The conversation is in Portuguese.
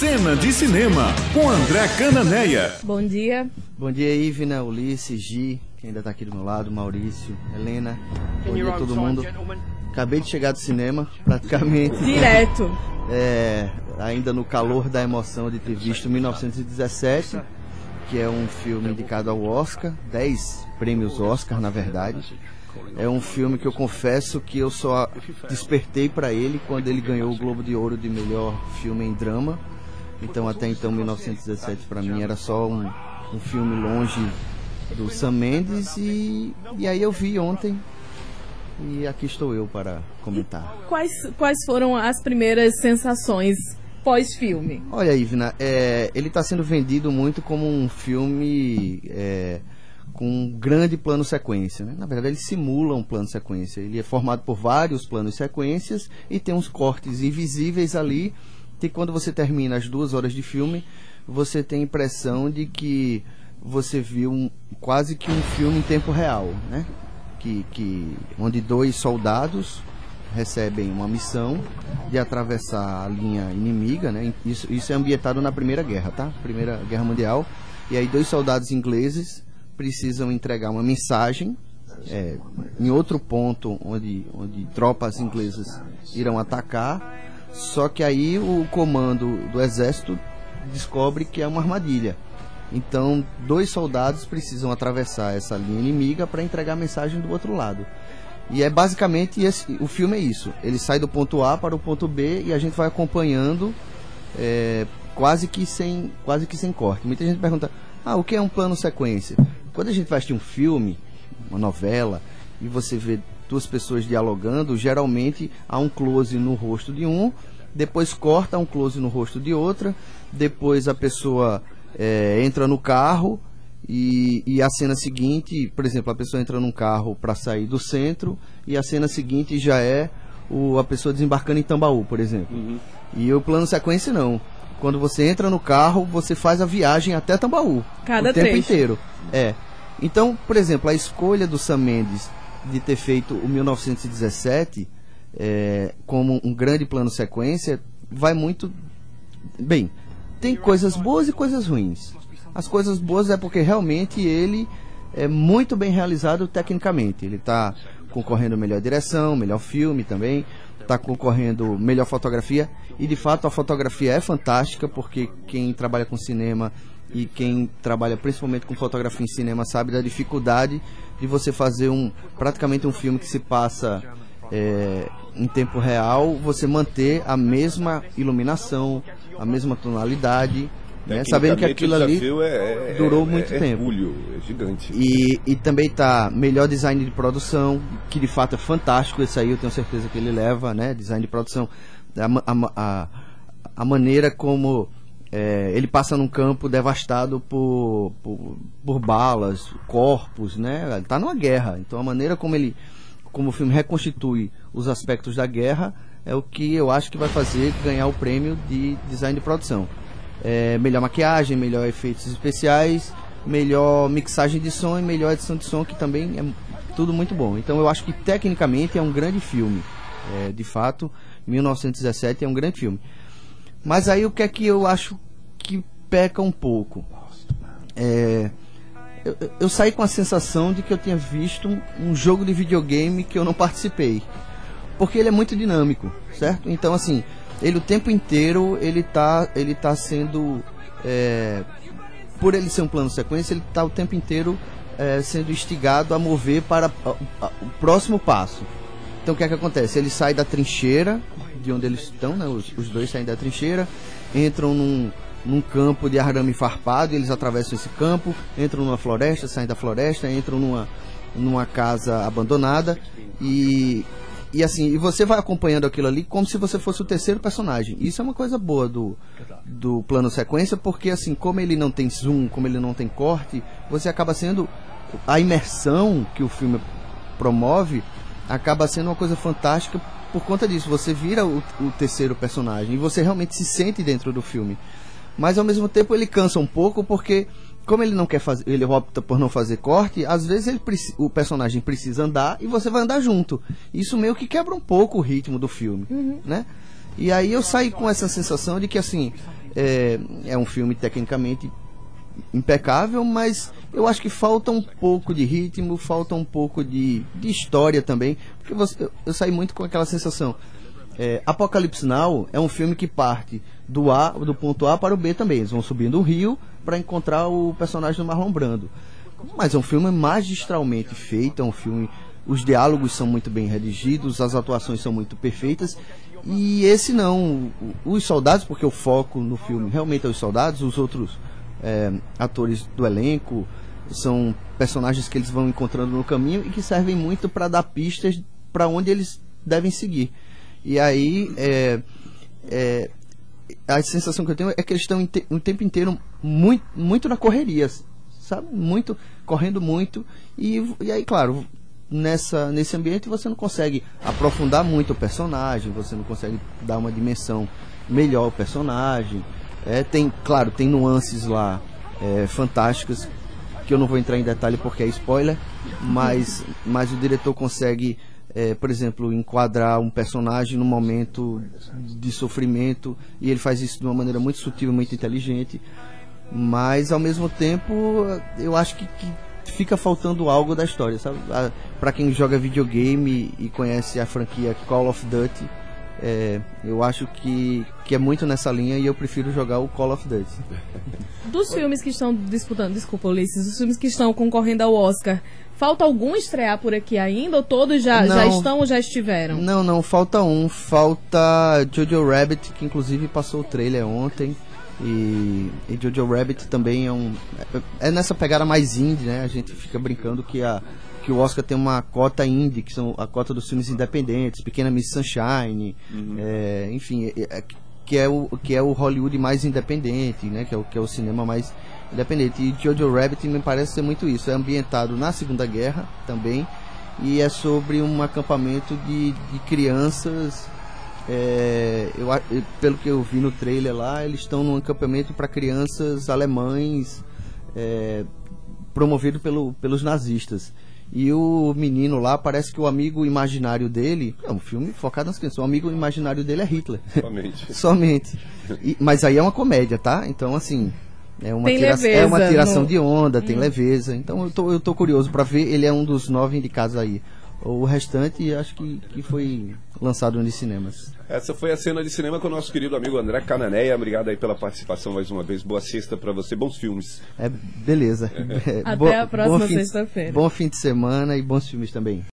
Cena de Cinema, com André Cananeia. Bom dia. Bom dia, Ivna, Ulisses, Gi, que ainda tá aqui do meu lado, Maurício, Helena. Bom dia a todo mundo. Acabei de chegar do cinema, praticamente. Direto. É, ainda no calor da emoção de ter visto 1917, que é um filme indicado ao Oscar, 10 prêmios Oscar, na verdade. É um filme que eu confesso que eu só despertei para ele quando ele ganhou o Globo de Ouro de melhor filme em drama. Então até então 1917 para mim era só um, um filme longe do Sam Mendes e, e aí eu vi ontem e aqui estou eu para comentar. Quais, quais foram as primeiras sensações pós-filme? Olha, Ivna, é, ele está sendo vendido muito como um filme é, com um grande plano sequência. Né? Na verdade, ele simula um plano sequência. Ele é formado por vários planos sequências e tem uns cortes invisíveis ali que quando você termina as duas horas de filme, você tem a impressão de que você viu um, quase que um filme em tempo real, né? Que, que, onde dois soldados recebem uma missão de atravessar a linha inimiga, né? Isso, isso é ambientado na Primeira Guerra, tá? Primeira Guerra Mundial. E aí dois soldados ingleses precisam entregar uma mensagem é, em outro ponto onde, onde tropas inglesas irão atacar. Só que aí o comando do exército descobre que é uma armadilha. Então, dois soldados precisam atravessar essa linha inimiga para entregar a mensagem do outro lado. E é basicamente esse, o filme é isso. Ele sai do ponto A para o ponto B e a gente vai acompanhando é, quase que sem quase que sem corte. Muita gente pergunta: "Ah, o que é um plano sequência?" Quando a gente vai assistir um filme, uma novela e você vê duas pessoas dialogando, geralmente há um close no rosto de um, depois corta um close no rosto de outra, depois a pessoa é, entra no carro e, e, a cena seguinte, por exemplo, a pessoa entra num carro para sair do centro e a cena seguinte já é o, a pessoa desembarcando em Tambaú, por exemplo. Uhum. E o plano sequência não. Quando você entra no carro, você faz a viagem até Tambaú. Cada o tempo trecho. inteiro. É. Então, por exemplo, a escolha do Sam Mendes de ter feito o 1917 é, como um grande plano sequência vai muito bem. Tem coisas boas e coisas ruins. As coisas boas é porque realmente ele é muito bem realizado tecnicamente. Ele está concorrendo melhor direção, melhor filme também, está concorrendo melhor fotografia e de fato a fotografia é fantástica porque quem trabalha com cinema e quem trabalha principalmente com fotografia em cinema sabe da dificuldade de você fazer um praticamente um filme que se passa é, em tempo real, você manter a mesma iluminação, a mesma tonalidade, né? sabendo que aquilo ali é, é, durou muito é, tempo. Hercúleo, é gigante. E, e também tá melhor design de produção, que de fato é fantástico, esse aí eu tenho certeza que ele leva, né? Design de produção, a, a, a, a maneira como é, ele passa num campo devastado por, por, por, balas, corpos, né? Ele tá numa guerra. Então a maneira como ele, como o filme reconstitui os aspectos da guerra é o que eu acho que vai fazer ganhar o prêmio de design de produção. É, melhor maquiagem, melhor efeitos especiais, melhor mixagem de som e melhor edição de som, que também é tudo muito bom. Então eu acho que tecnicamente é um grande filme. É, de fato, 1917 é um grande filme. Mas aí o que é que eu acho que peca um pouco? É, eu, eu, saí com a sensação de que eu tinha visto um, um, jogo de videogame que eu não participei. Porque ele é muito dinâmico, certo? Então, assim, ele o tempo inteiro ele tá, ele tá sendo. É, por ele ser um plano sequência, ele está o tempo inteiro é, sendo instigado a mover para a, a, o próximo passo. Então o que é que acontece? Ele sai da trincheira, de onde eles estão, né? Os, os dois saem da trincheira, entram num, num campo de arame farpado, eles atravessam esse campo, entram numa floresta, saem da floresta, entram numa, numa casa abandonada e, e assim, e você vai acompanhando aquilo ali como se você fosse o terceiro personagem. Isso é uma coisa boa do, do plano sequência, porque assim, como ele não tem zoom, como ele não tem corte, você acaba sendo a imersão que o filme promove acaba sendo uma coisa fantástica por conta disso. Você vira o, o terceiro personagem e você realmente se sente dentro do filme. Mas ao mesmo tempo ele cansa um pouco porque como ele não quer fazer, ele opta por não fazer corte, às vezes ele, o personagem precisa andar e você vai andar junto. Isso meio que quebra um pouco o ritmo do filme, uhum. né? E aí eu saí com essa sensação de que assim, É, é um filme tecnicamente impecável, mas eu acho que falta um pouco de ritmo, falta um pouco de, de história também, porque você, eu, eu saí muito com aquela sensação. É, Apocalipse Now é um filme que parte do A, do ponto A para o B também. Eles vão subindo o rio para encontrar o personagem do Marlon Brando. Mas é um filme magistralmente feito, é um filme. Os diálogos são muito bem redigidos, as atuações são muito perfeitas. E esse não. Os soldados, porque o foco no filme realmente é os soldados, os outros é, atores do elenco são personagens que eles vão encontrando no caminho e que servem muito para dar pistas para onde eles devem seguir. E aí, é, é, a sensação que eu tenho é que eles estão o tempo inteiro muito, muito na correria, sabe? Muito, correndo muito. E, e aí, claro, nessa, nesse ambiente você não consegue aprofundar muito o personagem, você não consegue dar uma dimensão melhor ao personagem. É, tem, claro, tem nuances lá é, fantásticas que eu não vou entrar em detalhe porque é spoiler, mas, mas o diretor consegue é, por exemplo, enquadrar um personagem num momento de sofrimento e ele faz isso de uma maneira muito sutil, muito inteligente, mas ao mesmo tempo eu acho que, que fica faltando algo da história, sabe? Para quem joga videogame e conhece a franquia Call of Duty, é, eu acho que, que é muito nessa linha e eu prefiro jogar o Call of Duty. Dos filmes que estão disputando, desculpa Ulisses, dos filmes que estão concorrendo ao Oscar, Falta algum estrear por aqui ainda ou todos já, já estão ou já estiveram? Não, não, falta um. Falta Jojo Rabbit, que inclusive passou o trailer ontem. E, e Jojo Rabbit também é um. É, é nessa pegada mais indie, né? A gente fica brincando que, a, que o Oscar tem uma cota indie, que são a cota dos filmes independentes, Pequena Miss Sunshine, uhum. é, enfim, é, é que, é o, que é o Hollywood mais independente, né? Que é o, que é o cinema mais independente. E Jojo Rabbit me parece ser muito isso. É ambientado na Segunda Guerra também e é sobre um acampamento de, de crianças. É, eu, pelo que eu vi no trailer lá, eles estão num acampamento para crianças alemães é, promovido pelo, pelos nazistas. E o menino lá, parece que o amigo imaginário dele. É um filme focado nas crianças. O amigo imaginário dele é Hitler. Somente. Somente. E, mas aí é uma comédia, tá? Então, assim. É uma, tira é uma tiração no... de onda, tem hum. leveza. Então eu tô, eu tô curioso para ver. Ele é um dos nove indicados aí. O restante acho que, que foi lançado nos cinemas. Essa foi a cena de cinema com o nosso querido amigo André Cananéia. Obrigado aí pela participação mais uma vez. Boa sexta para você, bons filmes. É, beleza. Até a próxima sexta-feira. Bom fim de semana e bons filmes também.